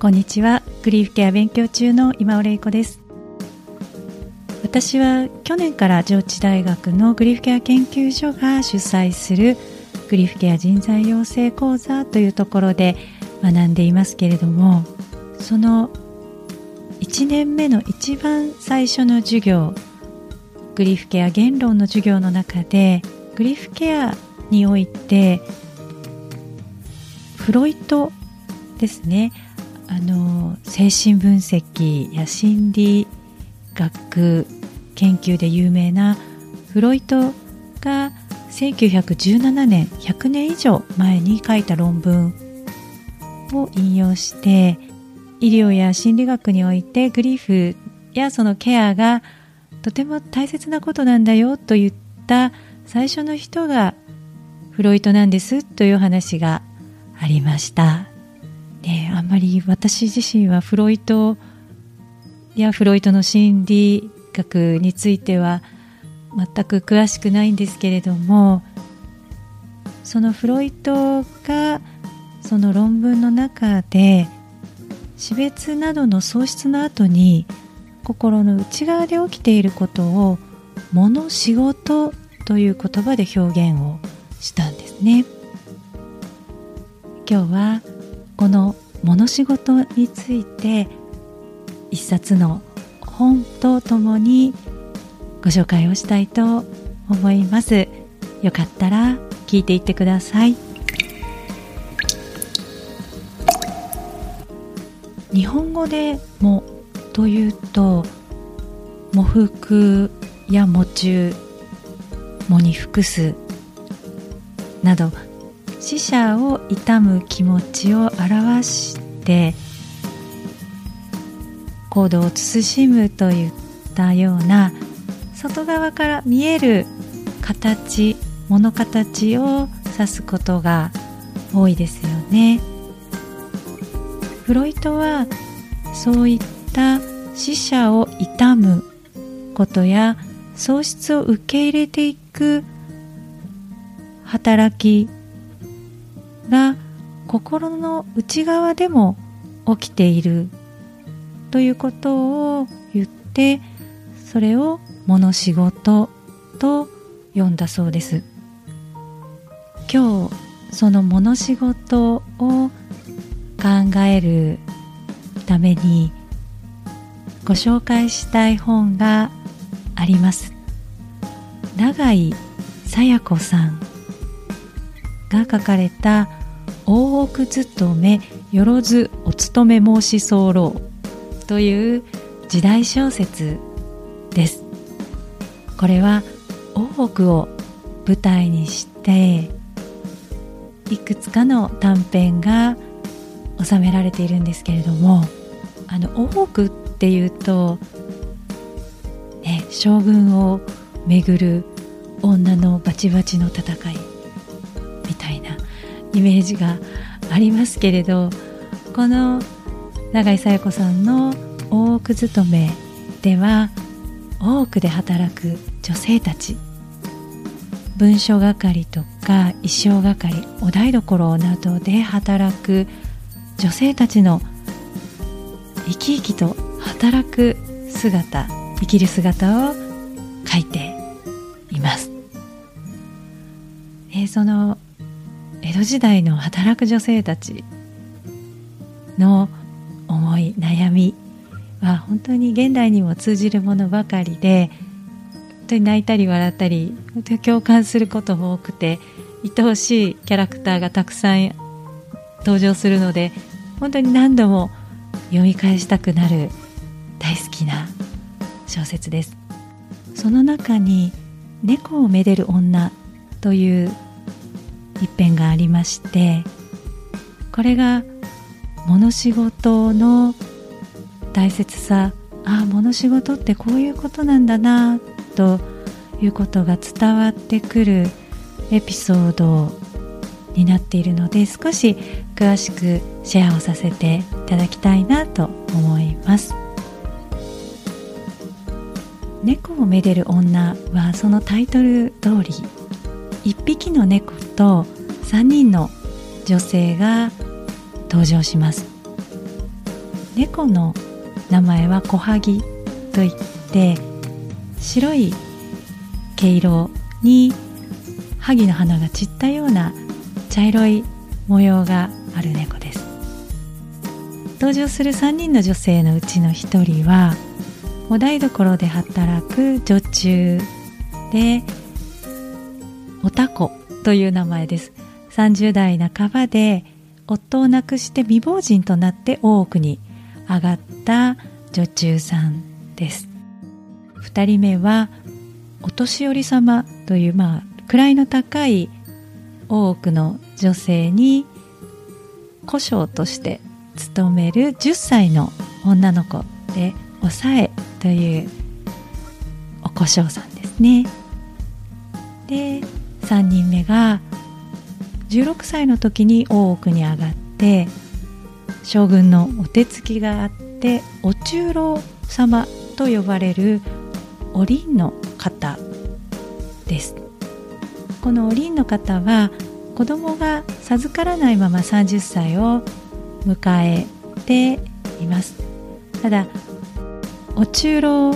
こんにちは。グリーフケア勉強中の今尾玲子です。私は去年から上智大学のグリーフケア研究所が主催するグリーフケア人材養成講座というところで学んでいますけれどもその1年目の一番最初の授業グリーフケア言論の授業の中でグリーフケアにおいてフロイトですね。あの精神分析や心理学研究で有名なフロイトが1917年100年以上前に書いた論文を引用して医療や心理学においてグリーフやそのケアがとても大切なことなんだよと言った最初の人がフロイトなんですという話がありました。ね、あんまり私自身はフロイトやフロイトの心理学については全く詳しくないんですけれどもそのフロイトがその論文の中で死別などの喪失の後に心の内側で起きていることを「物仕事」という言葉で表現をしたんですね。今日はこの「物仕事」について一冊の本とともにご紹介をしたいと思います。よかったら聞いていってください。日本語で「も」というと「喪服」や「喪中」「喪に服す」など死者を悼む気持ちを表して行動を慎むといったような外側から見える形物形を指すことが多いですよね。フロイトはそういった死者を悼むことや喪失を受け入れていく働きが心の内側でも起きているということを言ってそれを物仕事と呼んだそうです。今日その物仕事を考えるためにご紹介したい本があります。永井さや子さんが書かれた「大奥勤めよろずお勤め申し候」という時代小説です。これは大奥を舞台にしていくつかの短編が収められているんですけれどもあの大奥っていうと、ね、将軍をめぐる女のバチバチの戦い。イメージがありますけれどこの永井紗耶子さんの「大奥勤め」では多くで働く女性たち文書係とか衣装係お台所などで働く女性たちの生き生きと働く姿生きる姿を書いています、えー、その江戸時代の働く女性たちの思い悩みは本当に現代にも通じるものばかりで本当に泣いたり笑ったり本当に共感することも多くて愛おしいキャラクターがたくさん登場するので本当に何度も読み返したくなる大好きな小説です。その中に「猫をめでる女」という一編がありましてこれが物仕事の大切さ。ああ物仕事ってこういうことなんだなということが伝わってくるエピソードになっているので少し詳しくシェアをさせていただきたいなと思います。猫をめでる女はそのタイトル通り1匹の猫と3人の女性が登場します。猫の名前は小萩といって白い毛色に萩の花が散ったような茶色い模様がある猫です。登場する3人の女性のうちの1人はお台所で働く女中でおたこという名前です。30代半ばで夫を亡くして未亡人となって大奥に上がった女中さんです。2人目はお年寄り様というまあ位の高い大奥の女性に古将として勤める10歳の女の子でおさえというお古将さんですね。で3人目が16歳の時に大奥に上がって将軍のお手つきがあってお中老様と呼ばれるおりんの方です。このおりんの方は子供が授からないまま30歳を迎えています。ただお中老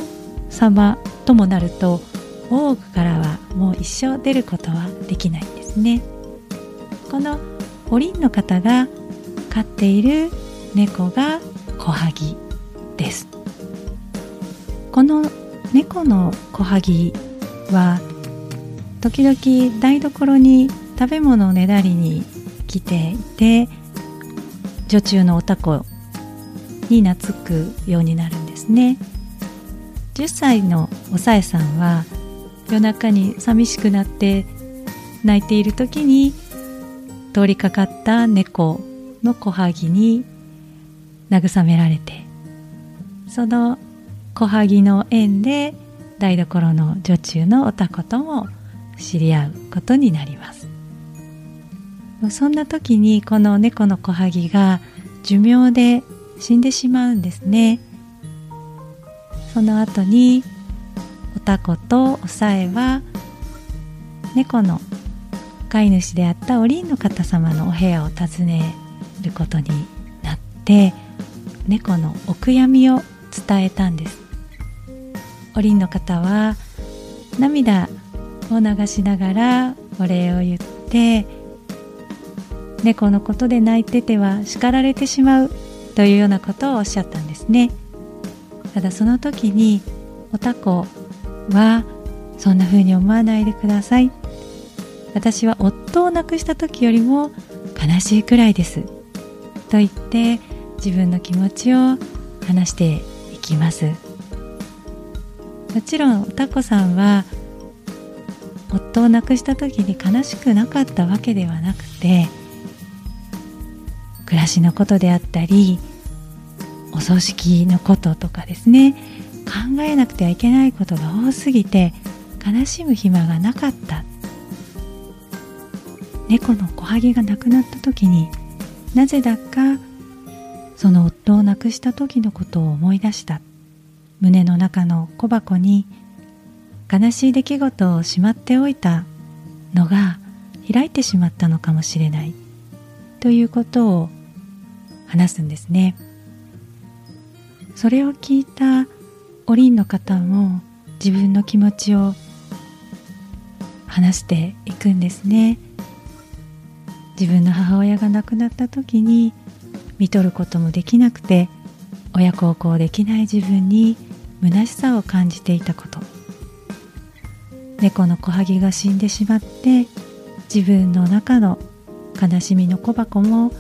様ともなると大奥からはもう一生出ることはできないんですね。このおりんの方が飼っている猫が小萩です。この猫の小萩は時々台所に食べ物をねだりに来ていて女中のおたこに懐くようになるんですね。10歳のおさえさんは夜中に寂しくなって泣いている時に通りかかった猫の小萩に慰められてその小萩の縁で台所の女中のおたことも知り合うことになります。そんな時にこの猫の小萩が寿命で死んでしまうんですね。その後におたことおさえは猫の飼い主であったおりんの方様のお部屋を訪ねることになって猫のお悔やみを伝えたんです。おりんの方は涙を流しながらお礼を言って猫のことで泣いてては叱られてしまうというようなことをおっしゃったんですね。ただその時におたこはそんな風に思わないでください。私は夫を亡くした時よりも悲しいくらいです。と言って自分の気持ちを話していきます。もちろんおたこさんは夫を亡くした時に悲しくなかったわけではなくて暮らしのことであったりお葬式のこととかですね考えなくてはいけないことが多すぎて悲しむ暇がなかった。猫の小萩が亡くなった時になぜだかその夫を亡くした時のことを思い出した。胸の中の小箱に悲しい出来事をしまっておいた。のが開いてしまったのかもしれない。ということを話すんですね。それを聞いたおりんの方も自分の気持ちを話していくんですね。自分の母親が亡くなった時に見とることもできなくて親孝行できない自分に虚しさを感じていたこと。猫の小萩が死んでしまって自分の中の悲しみの小箱も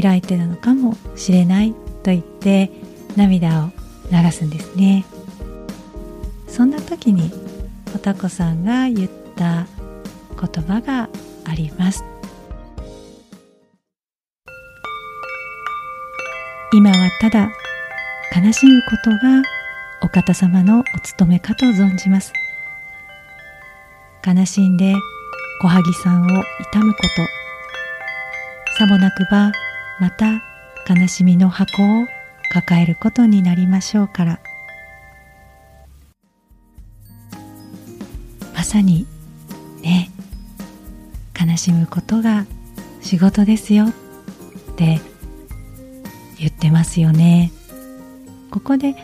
開いてるのかもしれないと言って涙を流すんですね。そんな時におたこさんが言った言葉があります。今はただ悲しむことがお方様のお務めかと存じます。悲しんで小萩さんを悼むこと。さもなくばまた悲しみの箱を抱えることになりましょうから。さにね悲しむことが仕事ですよ。って言ってますよね。ここで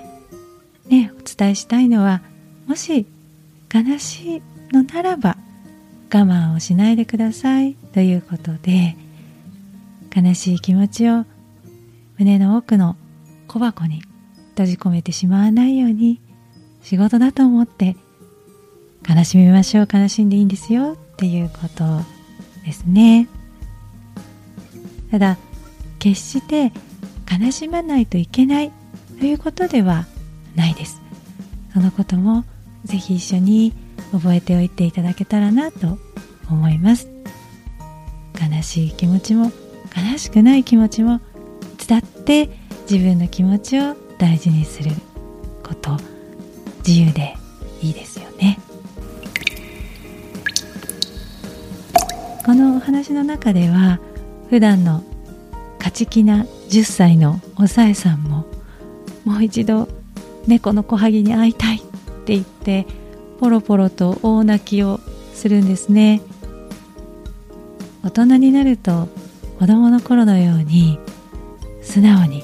ねお伝えしたいのはもし悲しいのならば我慢をしないでください。ということで悲しい気持ちを胸の奥の小箱に閉じ込めてしまわないように仕事だと思って悲しみましょう悲しんでいいんですよっていうことですね。ただ決して悲しまないといけないということではないです。そのこともぜひ一緒に覚えておいていただけたらなと思います。悲しい気持ちも悲しくない気持ちも伝って自分の気持ちを大事にすること自由でいいですよねこのお話の中では普段の勝ち気な10歳のおさえさんももう一度猫の小萩に会いたいって言ってポロポロと大泣きをするんですね。大人になると子供の頃のように素直に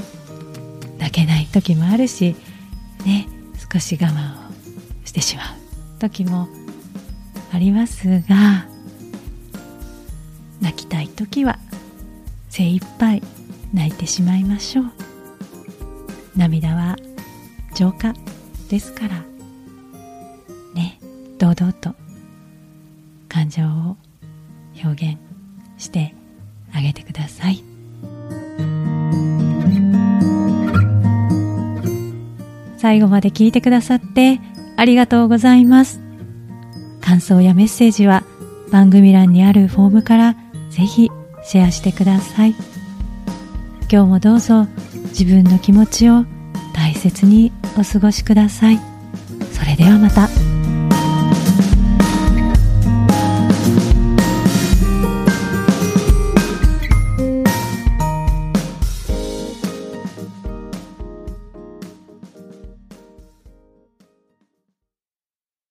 泣けない時もあるしね少し我慢をしてしまう時もありますが時は精一杯泣いてしまいましょう。涙は浄化ですから。ね堂々と感情を表現してあげてください。最後まで聞いてくださってありがとうございます。感想やメッセージは番組欄にあるフォームからぜひシェアしてください今日もどうぞ自分の気持ちを大切にお過ごしくださいそれではまた。